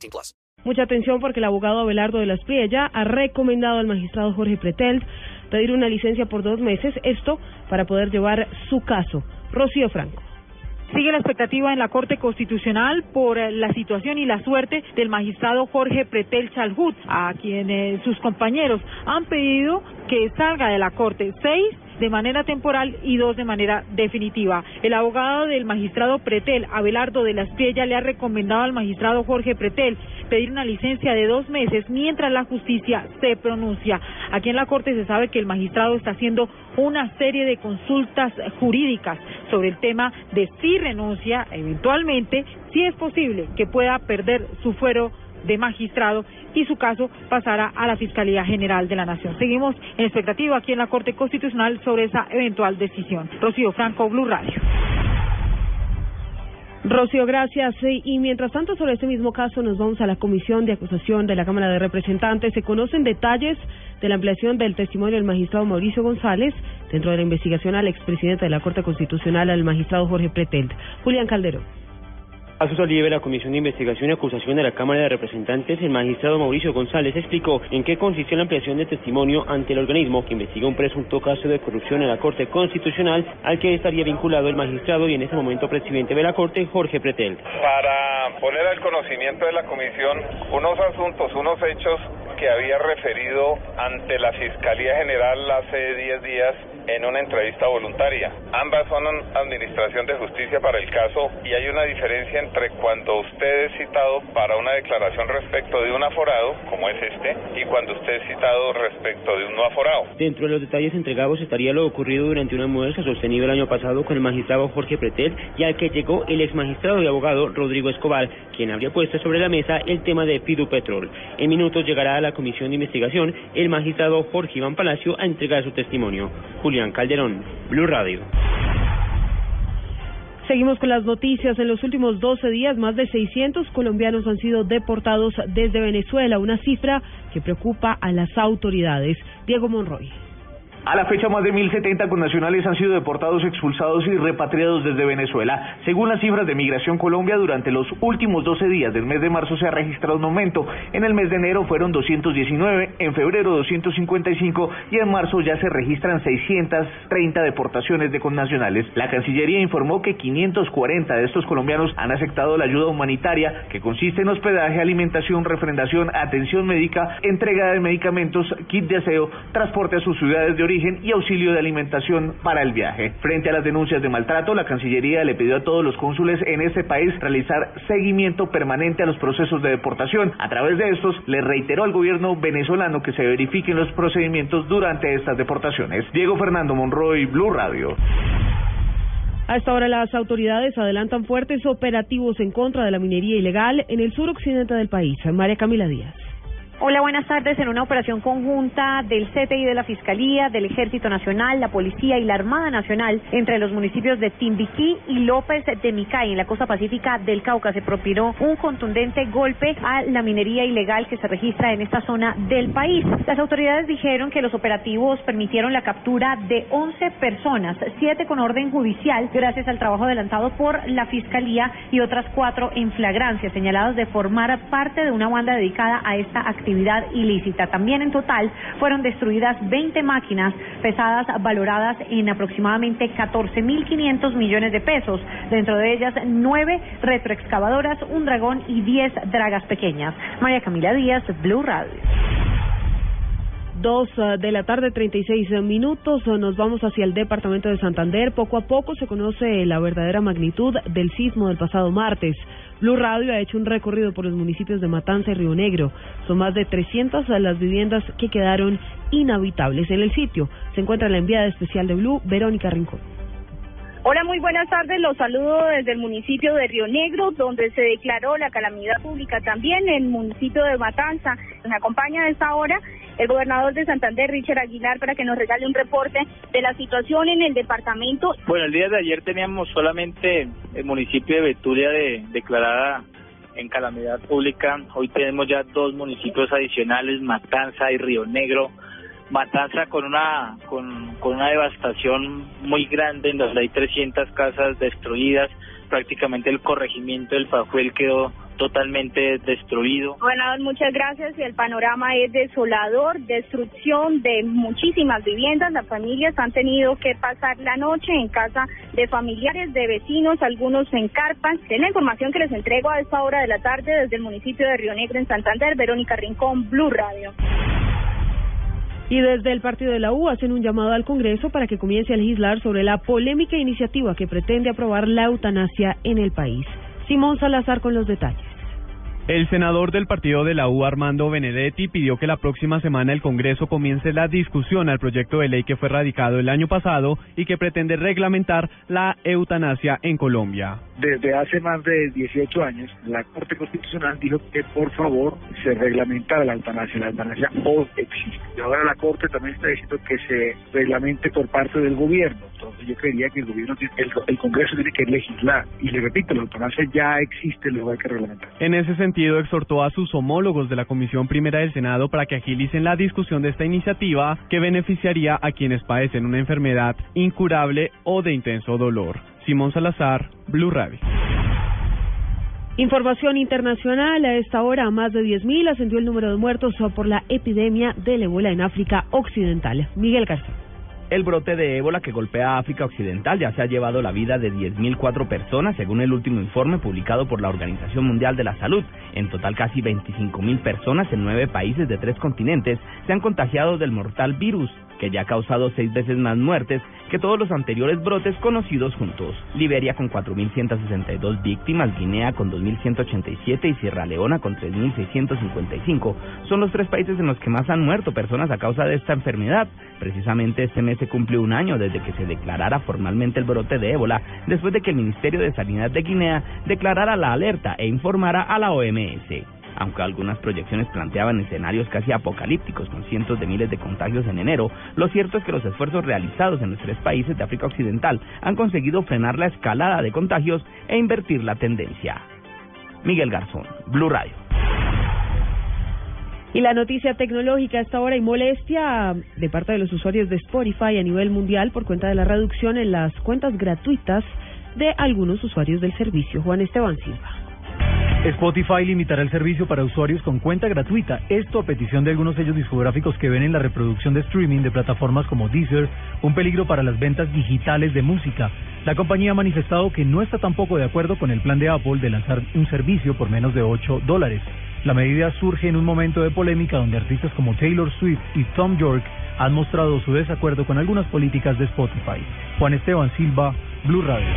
18 plus. Mucha atención porque el abogado Abelardo de las Priella ha recomendado al magistrado Jorge Pretel pedir una licencia por dos meses, esto para poder llevar su caso. Rocío Franco. Sigue la expectativa en la Corte Constitucional por eh, la situación y la suerte del magistrado Jorge Pretel Chalhut, a quien eh, sus compañeros han pedido que salga de la Corte. Seis de manera temporal y dos de manera definitiva. El abogado del magistrado Pretel, Abelardo de la Estrella, le ha recomendado al magistrado Jorge Pretel pedir una licencia de dos meses mientras la justicia se pronuncia. Aquí en la Corte se sabe que el magistrado está haciendo una serie de consultas jurídicas sobre el tema de si renuncia eventualmente, si es posible que pueda perder su fuero de magistrado y su caso pasará a la Fiscalía General de la Nación. Seguimos en expectativa aquí en la Corte Constitucional sobre esa eventual decisión. Rocío Franco, Blue Radio. Rocío, gracias. Y mientras tanto, sobre este mismo caso, nos vamos a la Comisión de Acusación de la Cámara de Representantes. Se conocen detalles de la ampliación del testimonio del magistrado Mauricio González dentro de la investigación al expresidente de la Corte Constitucional, al magistrado Jorge Pretelt. Julián Calderón. A su salida de la Comisión de Investigación y Acusación de la Cámara de Representantes, el magistrado Mauricio González explicó en qué consistió la ampliación de testimonio ante el organismo que investiga un presunto caso de corrupción en la Corte Constitucional al que estaría vinculado el magistrado y en ese momento presidente de la Corte, Jorge Pretel. Para poner al conocimiento de la Comisión unos asuntos, unos hechos que había referido ante la Fiscalía General hace 10 días en una entrevista voluntaria. Ambas son administración de justicia para el caso y hay una diferencia entre cuando usted es citado para una declaración respecto de un aforado, como es este, y cuando usted es citado respecto de un no aforado. Dentro de los detalles entregados estaría lo ocurrido durante una muestra sostenido el año pasado con el magistrado Jorge Pretel y al que llegó el ex magistrado y abogado Rodrigo Escobar, quien habría puesto sobre la mesa el tema de Fidu Petrol. En minutos llegará a la comisión de investigación el magistrado Jorge Iván Palacio a entregar su testimonio. Julián Calderón, Blue Radio. Seguimos con las noticias. En los últimos 12 días, más de 600 colombianos han sido deportados desde Venezuela, una cifra que preocupa a las autoridades. Diego Monroy. A la fecha, más de 1.070 connacionales han sido deportados, expulsados y repatriados desde Venezuela. Según las cifras de Migración Colombia, durante los últimos 12 días del mes de marzo se ha registrado un aumento. En el mes de enero fueron 219, en febrero 255 y en marzo ya se registran 630 deportaciones de connacionales. La Cancillería informó que 540 de estos colombianos han aceptado la ayuda humanitaria, que consiste en hospedaje, alimentación, refrendación, atención médica, entrega de medicamentos, kit de aseo, transporte a sus ciudades de origen origen y auxilio de alimentación para el viaje. Frente a las denuncias de maltrato, la Cancillería le pidió a todos los cónsules en ese país realizar seguimiento permanente a los procesos de deportación. A través de estos, le reiteró al gobierno venezolano que se verifiquen los procedimientos durante estas deportaciones. Diego Fernando Monroy, Blue Radio. A esta hora las autoridades adelantan fuertes operativos en contra de la minería ilegal en el suroccidente del país. María Camila Díaz. Hola, buenas tardes. En una operación conjunta del CTI de la Fiscalía, del Ejército Nacional, la Policía y la Armada Nacional entre los municipios de Timbiquí y López de Micay, en la costa pacífica del Cauca, se propinó un contundente golpe a la minería ilegal que se registra en esta zona del país. Las autoridades dijeron que los operativos permitieron la captura de 11 personas, siete con orden judicial, gracias al trabajo adelantado por la Fiscalía y otras cuatro en flagrancia, señaladas de formar parte de una banda dedicada a esta actividad ilícita. También en total fueron destruidas 20 máquinas pesadas valoradas en aproximadamente 14.500 millones de pesos, dentro de ellas nueve retroexcavadoras, un dragón y 10 dragas pequeñas. María Camila Díaz, Blue Radio. Dos eh, de la tarde, 36 minutos. Nos vamos hacia el departamento de Santander. Poco a poco se conoce la verdadera magnitud del sismo del pasado martes. Blue Radio ha hecho un recorrido por los municipios de Matanza y Río Negro. Son más de 300 las viviendas que quedaron inhabitables en el sitio. Se encuentra la enviada especial de Blue, Verónica Rincón. Hola, muy buenas tardes. Los saludo desde el municipio de Río Negro, donde se declaró la calamidad pública. También en el municipio de Matanza. Me acompaña a esta hora el gobernador de Santander, Richard Aguilar, para que nos regale un reporte de la situación en el departamento. Bueno, el día de ayer teníamos solamente el municipio de Betulia de, declarada en calamidad pública. Hoy tenemos ya dos municipios adicionales, Matanza y Río Negro Matanza con una con, con una devastación muy grande en donde hay 300 casas destruidas, prácticamente el corregimiento del Pajuel quedó totalmente destruido. Gobernador, muchas gracias. El panorama es desolador, destrucción de muchísimas viviendas. Las familias han tenido que pasar la noche en casa de familiares, de vecinos, algunos en carpas. Es la información que les entrego a esta hora de la tarde desde el municipio de Río Negro en Santander. Verónica Rincón, Blue Radio. Y desde el partido de la U hacen un llamado al Congreso para que comience a legislar sobre la polémica iniciativa que pretende aprobar la eutanasia en el país. Simón Salazar con los detalles. El senador del partido de la U, Armando Benedetti, pidió que la próxima semana el Congreso comience la discusión al proyecto de ley que fue radicado el año pasado y que pretende reglamentar la eutanasia en Colombia. Desde hace más de 18 años, la Corte Constitucional dijo que por favor se reglamentara la eutanasia. La eutanasia hoy existe. Y ahora la Corte también está diciendo que se reglamente por parte del gobierno. Entonces yo creería que el gobierno, el, el Congreso tiene que legislar. Y le repito, la eutanasia ya existe, lo hay que reglamentar. En ese sentido, exhortó a sus homólogos de la Comisión Primera del Senado para que agilicen la discusión de esta iniciativa que beneficiaría a quienes padecen una enfermedad incurable o de intenso dolor. Simón Salazar, Blue Radio. Información internacional. A esta hora, más de 10.000 ascendió el número de muertos por la epidemia del ébola en África Occidental. Miguel García. El brote de ébola que golpea África Occidental ya se ha llevado la vida de 10.004 personas, según el último informe publicado por la Organización Mundial de la Salud. En total, casi 25.000 personas en nueve países de tres continentes se han contagiado del mortal virus que ya ha causado seis veces más muertes que todos los anteriores brotes conocidos juntos. Liberia con 4.162 víctimas, Guinea con 2.187 y Sierra Leona con 3.655 son los tres países en los que más han muerto personas a causa de esta enfermedad. Precisamente este mes se cumplió un año desde que se declarara formalmente el brote de ébola, después de que el Ministerio de Sanidad de Guinea declarara la alerta e informara a la OMS aunque algunas proyecciones planteaban escenarios casi apocalípticos con cientos de miles de contagios en enero, lo cierto es que los esfuerzos realizados en los tres países de África Occidental han conseguido frenar la escalada de contagios e invertir la tendencia. Miguel Garzón, Blue Radio. Y la noticia tecnológica a esta hora y molestia de parte de los usuarios de Spotify a nivel mundial por cuenta de la reducción en las cuentas gratuitas de algunos usuarios del servicio. Juan Esteban Silva. Spotify limitará el servicio para usuarios con cuenta gratuita, esto a petición de algunos sellos discográficos que ven en la reproducción de streaming de plataformas como Deezer un peligro para las ventas digitales de música. La compañía ha manifestado que no está tampoco de acuerdo con el plan de Apple de lanzar un servicio por menos de 8 dólares. La medida surge en un momento de polémica donde artistas como Taylor Swift y Tom York han mostrado su desacuerdo con algunas políticas de Spotify. Juan Esteban Silva, Blue Radio.